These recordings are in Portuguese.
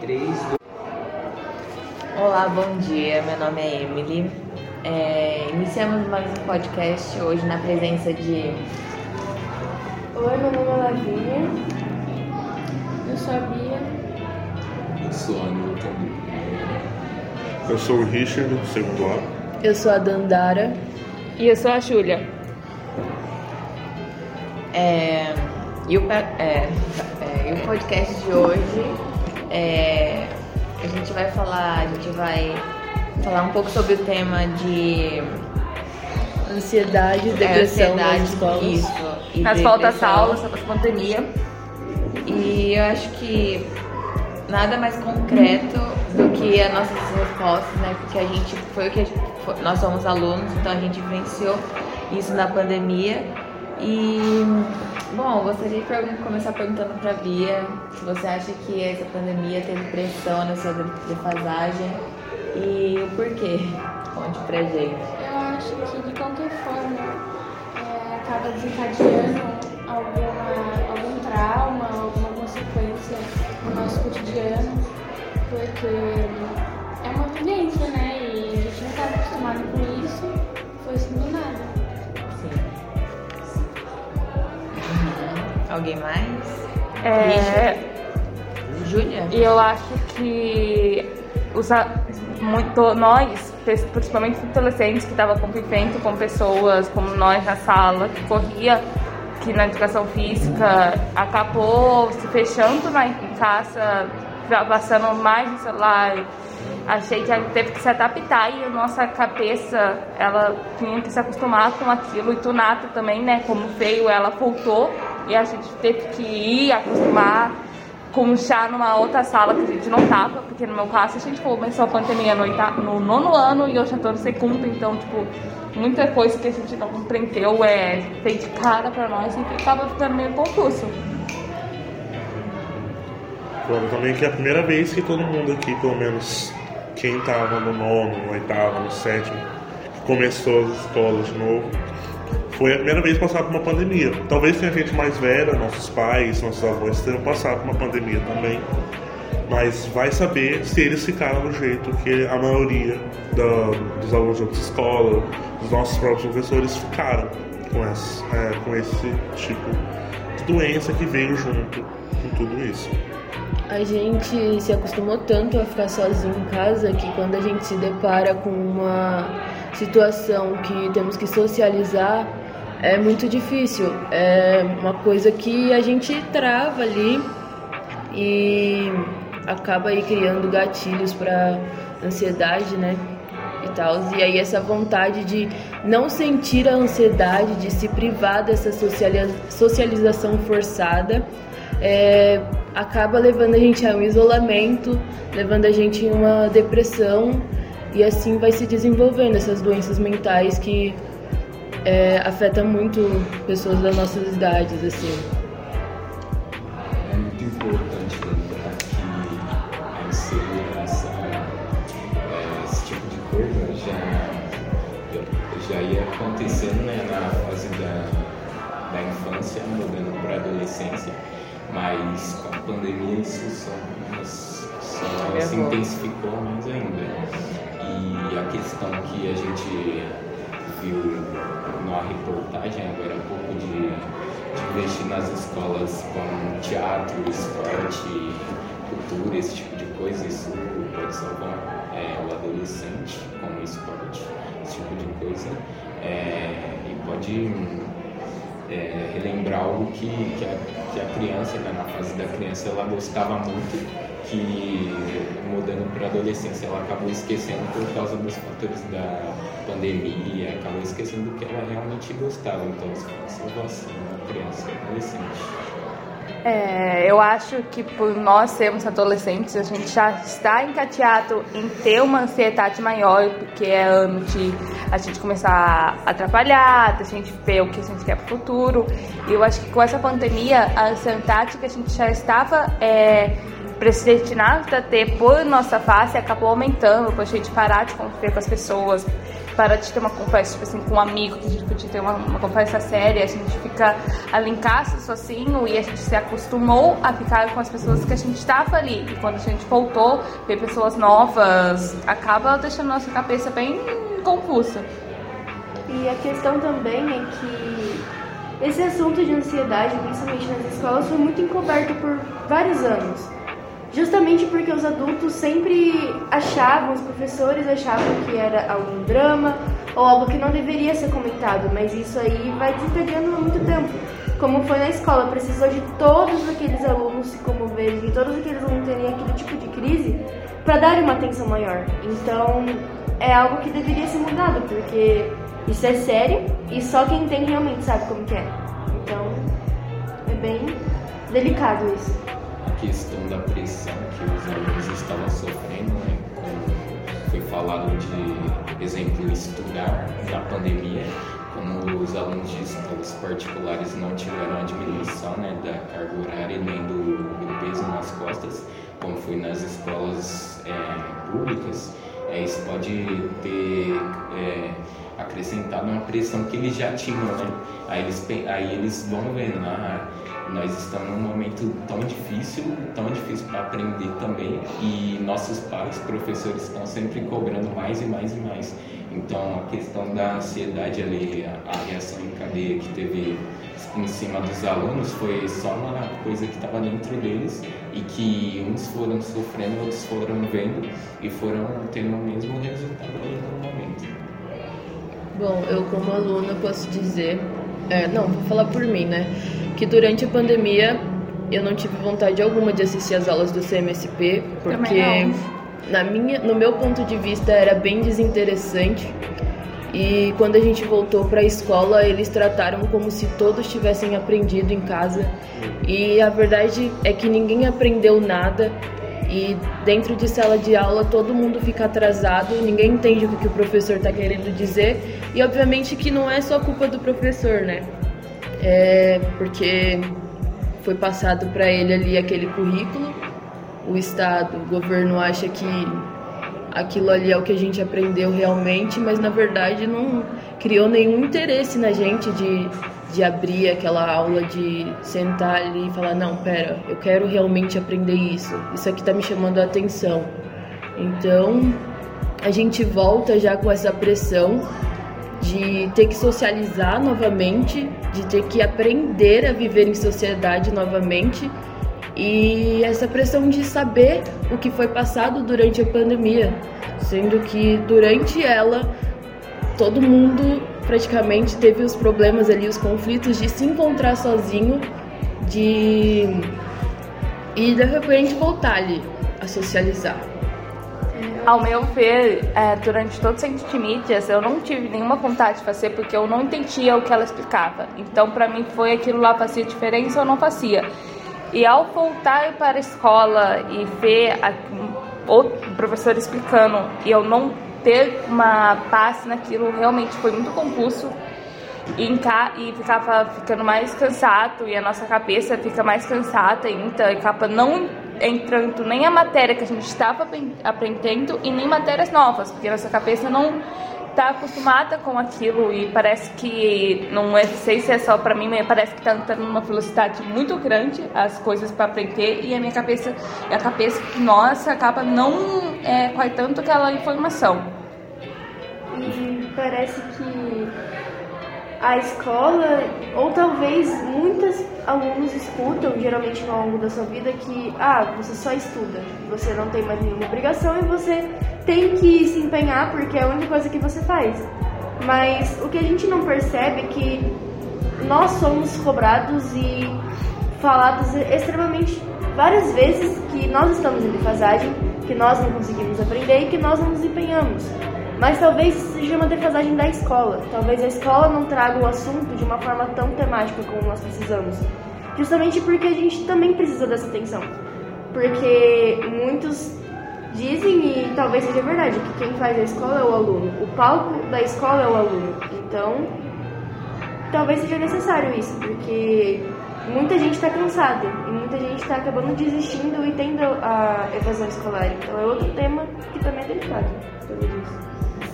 3, 2... Olá, bom dia. Meu nome é Emily. É, iniciamos mais um podcast hoje na presença de. Oi, meu nome é Lavinha. Eu sou a Bia. Eu sou a Newton. Eu sou o Richard, do segundo ano. Eu sou a Dandara. E eu sou a Júlia. É, e, o, é, é, e o podcast de hoje é, a gente vai falar, a gente vai falar um pouco sobre o tema de ansiedade, é, depressão ansiedade, nas escolas. Isso, e As faltas aulas, a pandemia. E eu acho que nada mais concreto do que as nossas respostas, né? Porque a gente foi o que a gente, foi, nós somos alunos, então a gente vivenciou isso na pandemia. E bom, gostaria de começar perguntando para Bia se você acha que essa pandemia teve pressão na sua defasagem e o porquê. Conte pra gente. Eu acho que de qualquer forma é, acaba desencadeando alguma, algum trauma, alguma consequência no nosso cotidiano, porque Alguém mais? É. Júlia? E eu acho que os, muito, nós, principalmente os adolescentes que estavam convivendo com pessoas como nós na sala, que corria que na educação física acabou se fechando na, em casa, passando mais no celular. Achei que teve que se adaptar e a nossa cabeça, ela tinha que se acostumar com aquilo. E Tunata também, né, como veio, ela voltou e a gente teve que ir acostumar com chá numa outra sala que a gente não tava, porque no meu caso a gente começou a pandemia no, no nono ano e eu já tô no segundo, então, tipo, muita coisa que a gente não compreendeu é feito de cara pra nós e ficava ficando meio confuso. Claro também que é a primeira vez que todo mundo aqui, pelo menos quem tava no nono, no oitavo, no sétimo, começou as escolas de novo, foi a primeira vez passar por uma pandemia. Talvez tenha gente mais velha, nossos pais, nossos avós tenham passado por uma pandemia também. Mas vai saber se eles ficaram do jeito que a maioria da, dos alunos de outras escolas, dos nossos próprios professores ficaram com esse, é, com esse tipo de doença que veio junto com tudo isso. A gente se acostumou tanto a ficar sozinho em casa que quando a gente se depara com uma situação que temos que socializar, é muito difícil. É uma coisa que a gente trava ali e acaba aí criando gatilhos para ansiedade, né? E tal. E aí essa vontade de não sentir a ansiedade, de se privar dessa socialização forçada, é, acaba levando a gente a um isolamento, levando a gente a uma depressão e assim vai se desenvolvendo essas doenças mentais que é, afeta muito pessoas das nossas idades, assim. É muito importante lembrar que a insegurança, é, esse tipo de coisa já, já ia acontecendo né, na fase da, da infância, mudando para a adolescência, mas com a pandemia isso só, só se intensificou mais ainda. E a questão que a gente viu numa reportagem agora um pouco de, de investir nas escolas com teatro, esporte, cultura, esse tipo de coisa, isso pode salvar é, o adolescente com esporte, esse tipo de coisa, é, e pode é, relembrar algo que, que, a, que a criança, né, na fase da criança, ela gostava muito que mudando para a adolescência ela acabou esquecendo por causa dos fatores da pandemia, acabou esquecendo do que ela realmente gostava. Então, uma salvação criança adolescente. É, eu acho que por nós sermos adolescentes, a gente já está encateado em ter uma ansiedade maior, porque é ano de a gente começar a atrapalhar, a gente ver o que a gente quer para o futuro. E eu acho que com essa pandemia, a ansiedade que a gente já estava é, predestinado a ter por nossa face acabou aumentando, por a gente parar de conviver com as pessoas, para de ter uma conversa, tipo assim, com um amigo, que a gente podia ter uma, uma conversa séria, a gente fica ali em casa sozinho e a gente se acostumou a ficar com as pessoas que a gente estava ali. E quando a gente voltou, ver pessoas novas, acaba deixando nossa cabeça bem confusa. E a questão também é que esse assunto de ansiedade, principalmente nas escolas, foi muito encoberto por vários anos. Justamente porque os adultos sempre achavam, os professores achavam que era algum drama ou algo que não deveria ser comentado, mas isso aí vai desencadeando há muito tempo. Como foi na escola, precisou de todos aqueles alunos se comoverem, todos aqueles alunos terem aquele tipo de crise para dar uma atenção maior. Então, é algo que deveria ser mudado, porque isso é sério e só quem tem realmente sabe como que é. Então, é bem delicado isso questão da pressão que os alunos estavam sofrendo, né? como foi falado de exemplo estudar na pandemia, como os alunos de escolas particulares não tiveram a diminuição né, da carga horária nem do, do peso nas costas, como foi nas escolas é, públicas, é, isso pode ter é, acrescentado uma pressão que eles já tinham, né? Aí eles, aí eles vão vendo, ah, nós estamos num momento tão difícil, tão difícil para aprender também, e nossos pais, professores, estão sempre cobrando mais e mais e mais. Então, a questão da ansiedade ali, a, a reação em cadeia que teve em cima dos alunos foi só uma coisa que estava dentro deles e que uns foram sofrendo, outros foram vendo e foram tendo o mesmo resultado aí no momento. Bom, eu como aluna posso dizer, é, não, vou falar por mim, né? que durante a pandemia eu não tive vontade alguma de assistir as aulas do CMSP, porque na minha, no meu ponto de vista era bem desinteressante. E quando a gente voltou para a escola, eles trataram como se todos tivessem aprendido em casa. E a verdade é que ninguém aprendeu nada. E dentro de sala de aula todo mundo fica atrasado, ninguém entende o que o professor está querendo dizer. E obviamente que não é só culpa do professor, né? é porque foi passado para ele ali aquele currículo, o Estado, o governo acha que aquilo ali é o que a gente aprendeu realmente, mas na verdade não criou nenhum interesse na gente de, de abrir aquela aula, de sentar ali e falar: não, pera, eu quero realmente aprender isso, isso aqui está me chamando a atenção. Então a gente volta já com essa pressão de ter que socializar novamente, de ter que aprender a viver em sociedade novamente e essa pressão de saber o que foi passado durante a pandemia, sendo que durante ela todo mundo praticamente teve os problemas ali, os conflitos de se encontrar sozinho, de e de repente voltar ali a socializar. Ao meu ver, é, durante todo o centro de mídias, eu não tive nenhuma vontade de fazer porque eu não entendia o que ela explicava. Então, para mim, foi aquilo lá fazia diferença ou não fazia. E ao voltar para a escola e ver a, o professor explicando e eu não ter uma paz naquilo, realmente foi muito confuso. E, e ficava ficando mais cansado e a nossa cabeça fica mais cansada ainda e acaba não entrando nem a matéria que a gente estava aprendendo e nem matérias novas, porque nossa cabeça não está acostumada com aquilo e parece que não é, sei se é só para mim, mas parece que está entrando numa velocidade muito grande as coisas para aprender e a minha cabeça, a cabeça nossa acaba não é, tanto aquela informação. E parece que a escola, ou talvez muitos alunos escutam, geralmente ao longo da sua vida, que ah, você só estuda, você não tem mais nenhuma obrigação e você tem que se empenhar porque é a única coisa que você faz. Mas o que a gente não percebe é que nós somos cobrados e falados extremamente várias vezes que nós estamos em defasagem, que nós não conseguimos aprender e que nós não nos empenhamos. Mas talvez seja uma defasagem da escola. Talvez a escola não traga o assunto de uma forma tão temática como nós precisamos. Justamente porque a gente também precisa dessa atenção. Porque muitos dizem, e talvez seja verdade, que quem faz a escola é o aluno. O palco da escola é o aluno. Então, talvez seja necessário isso, porque muita gente está cansada e muita gente está acabando desistindo e tendo a evasão escolar. Então, é outro tema que também é delicado, pelo.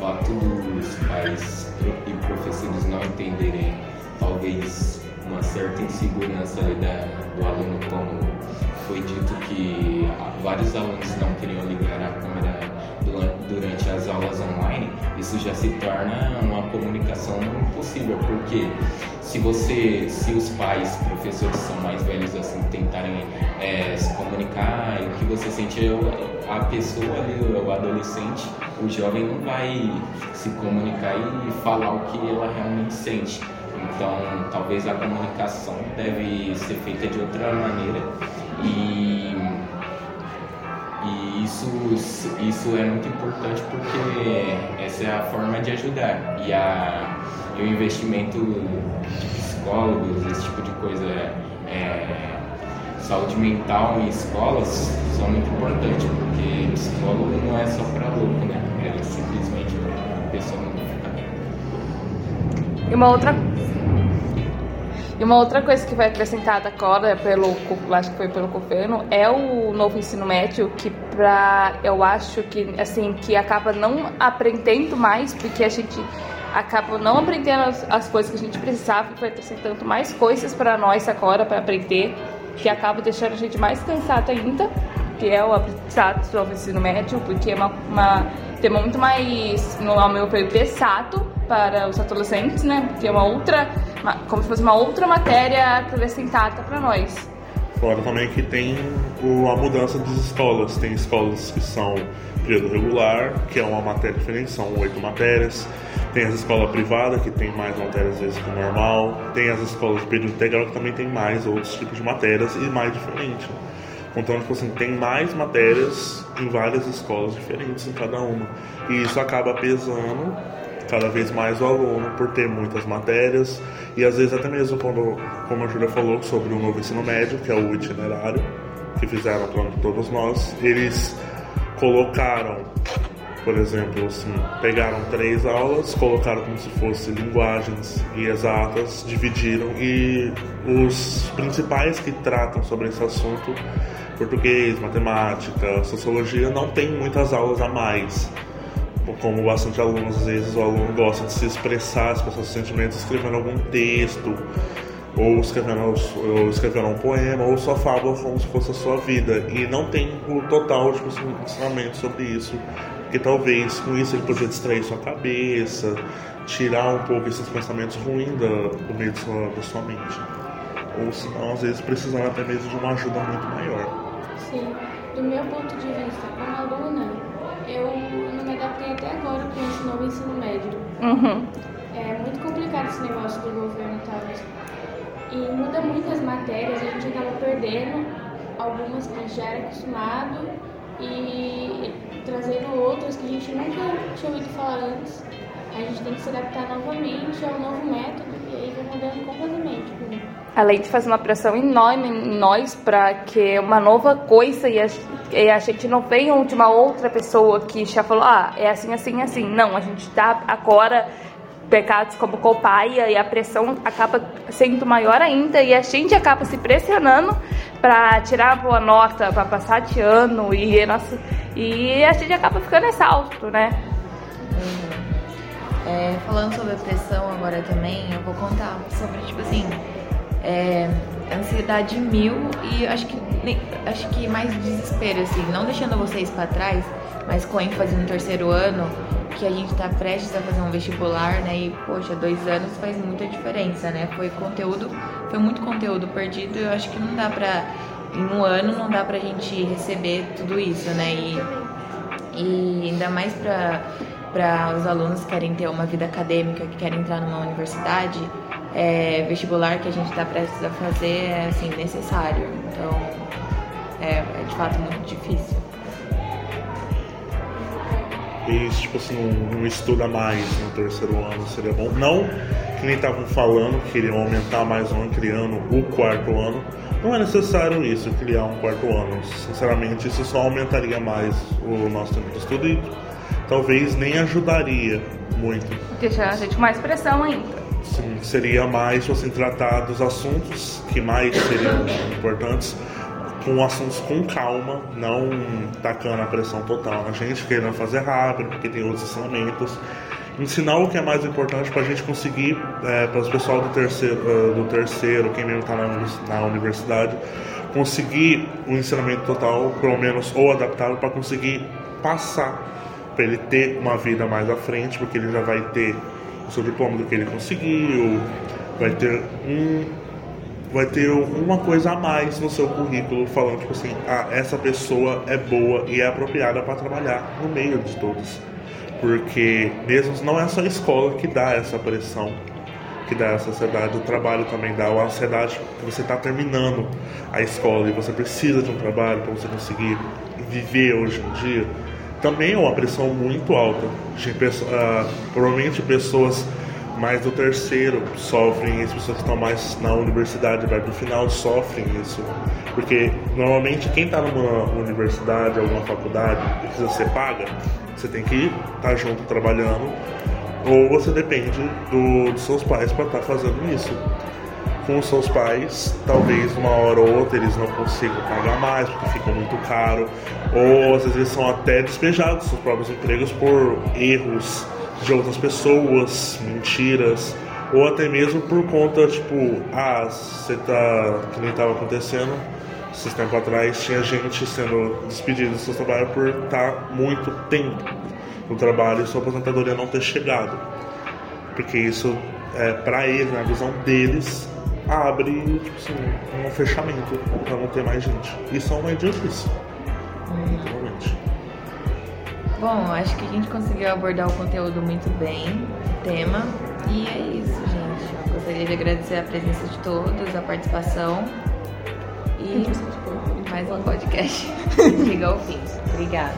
Fato dos pais e professores não entenderem talvez uma certa insegurança da, do aluno, como foi dito que vários alunos não queriam ligar a câmera durante as aulas online, isso já se torna uma comunicação impossível, porque se você, se os pais, professores são mais velhos assim, tentarem é, se comunicar, o que você sente, a pessoa ali, o adolescente, o jovem não vai se comunicar e falar o que ela realmente sente. Então, talvez a comunicação deve ser feita de outra maneira e, e isso, isso é muito importante porque essa é a forma de ajudar e, a, e o investimento de psicólogos, esse tipo de coisa, é, saúde mental em escolas são muito importantes porque psicólogo não é só para louco, né? É simplesmente para pessoa não ficar. E uma outra e uma outra coisa que foi acrescentada agora pelo, acho que foi pelo governo, é o novo ensino médio que para eu acho que assim que acaba não aprendendo mais porque a gente acaba não aprendendo as, as coisas que a gente precisava e foi acrescentando mais coisas para nós agora para aprender que acaba deixando a gente mais cansado ainda que é o aprendizado do ensino médio porque é uma, uma tema muito mais no ao meu ver pesado para os adolescentes, né? Porque é uma outra, uma, como se fosse uma outra matéria acrescentada para nós. Fora também que tem a mudança das escolas. Tem escolas que são período regular, que é uma matéria diferente, são oito matérias. Tem as escolas privadas, que tem mais matérias às vezes que o normal. Tem as escolas de período integral, que também tem mais outros tipos de matérias e mais diferente. Então, tipo assim, tem mais matérias em várias escolas diferentes em cada uma. E isso acaba pesando cada vez mais o aluno por ter muitas matérias. E às vezes até mesmo quando, como a Júlia falou sobre o novo ensino médio, que é o itinerário que fizeram para todos nós, eles colocaram, por exemplo, assim, pegaram três aulas, colocaram como se fossem linguagens e exatas, dividiram e os principais que tratam sobre esse assunto, português, matemática, sociologia, não tem muitas aulas a mais como bastante alunos, às vezes o aluno gosta de se expressar, expressar seus sentimentos escrevendo algum texto, ou escrevendo, ou escrevendo um poema, ou só fala como se fosse a sua vida. E não tem o total tipo, assim, ensinamento sobre isso, porque talvez com isso ele poderia distrair sua cabeça, tirar um pouco esses pensamentos ruins do meio da sua, da sua mente. Ou senão, às vezes, precisando até mesmo de uma ajuda muito maior. Sim, do meu ponto de vista, como aluna, eu não me adaptei até agora com esse novo ensino médio. Uhum. É muito complicado esse negócio do governo, tal. E muda muitas matérias, a gente acaba perdendo algumas que a gente já era acostumado e trazendo outras que a gente nunca tinha ouvido falar antes. A gente tem que se adaptar novamente ao novo método e aí vai mudando completamente. Além de fazer uma pressão enorme em nós para que uma nova coisa e a, e a gente não venha de uma outra pessoa que já falou, ah, é assim, assim, assim. Não, a gente está agora pecados como copaia e a pressão acaba sendo maior ainda e a gente acaba se pressionando para tirar boa nota, para passar de ano e, nossa, e a gente acaba ficando exausto, né? É, falando sobre a pressão agora também, eu vou contar sobre, tipo assim, é, ansiedade mil e acho que, acho que mais desespero, assim, não deixando vocês para trás, mas com ênfase no terceiro ano, que a gente tá prestes a fazer um vestibular, né? E, poxa, dois anos faz muita diferença, né? Foi conteúdo, foi muito conteúdo perdido eu acho que não dá pra. Em um ano não dá pra gente receber tudo isso, né? E, e ainda mais pra, pra os alunos que querem ter uma vida acadêmica, que querem entrar numa universidade, é, vestibular que a gente está prestes a fazer é assim, necessário. Então é, é de fato muito difícil. E tipo assim, um, um estudo a mais no terceiro ano seria bom. Não que nem estavam falando que queriam aumentar mais um ano, criando o quarto ano. Não é necessário isso, criar um quarto ano. Sinceramente, isso só aumentaria mais o nosso tempo de estudo e talvez nem ajudaria muito. Deixar a gente com mais pressão ainda. Sim, seria mais assim, tratar dos assuntos que mais seriam importantes. com assuntos com calma, não tacando a pressão total na gente, querendo fazer rápido, porque tem outros ensinamentos. Ensinar o que é mais importante para a gente conseguir, é, para os pessoal do terceiro, uh, do terceiro quem mesmo está na universidade, conseguir o um ensinamento total, pelo menos, ou adaptado, para conseguir passar, para ele ter uma vida mais à frente, porque ele já vai ter o seu diploma do que ele conseguiu, vai ter um vai ter uma coisa a mais no seu currículo falando tipo assim, ah, essa pessoa é boa e é apropriada para trabalhar no meio de todos. Porque mesmo não é só a escola que dá essa pressão, que dá essa ansiedade, o trabalho também dá a ansiedade que você está terminando a escola e você precisa de um trabalho para você conseguir viver hoje em dia. Também é uma pressão muito alta. De, uh, provavelmente pessoas mais do terceiro sofrem, as pessoas que estão mais na universidade, vai do final, sofrem isso. Porque normalmente quem está numa universidade, alguma faculdade, precisa ser paga, você tem que estar tá junto trabalhando, ou você depende do, dos seus pais para estar tá fazendo isso. Com seus pais, talvez uma hora ou outra eles não consigam pagar mais porque fica muito caro, ou às vezes são até despejados dos próprios empregos por erros de outras pessoas, mentiras, ou até mesmo por conta, tipo, ah, você tá. que nem estava acontecendo, esses tempos atrás tinha gente sendo despedida do seu trabalho por estar tá muito tempo no trabalho e sua aposentadoria não ter chegado. Porque isso, é, para eles, na visão deles, abre tipo assim, um fechamento para não ter mais gente. Isso é uma idiotice. Literalmente. Bom, acho que a gente conseguiu abordar o conteúdo muito bem, o tema. E é isso, gente. Eu gostaria de agradecer a presença de todos, a participação. E mais um podcast. Chega ao fim. Obrigada.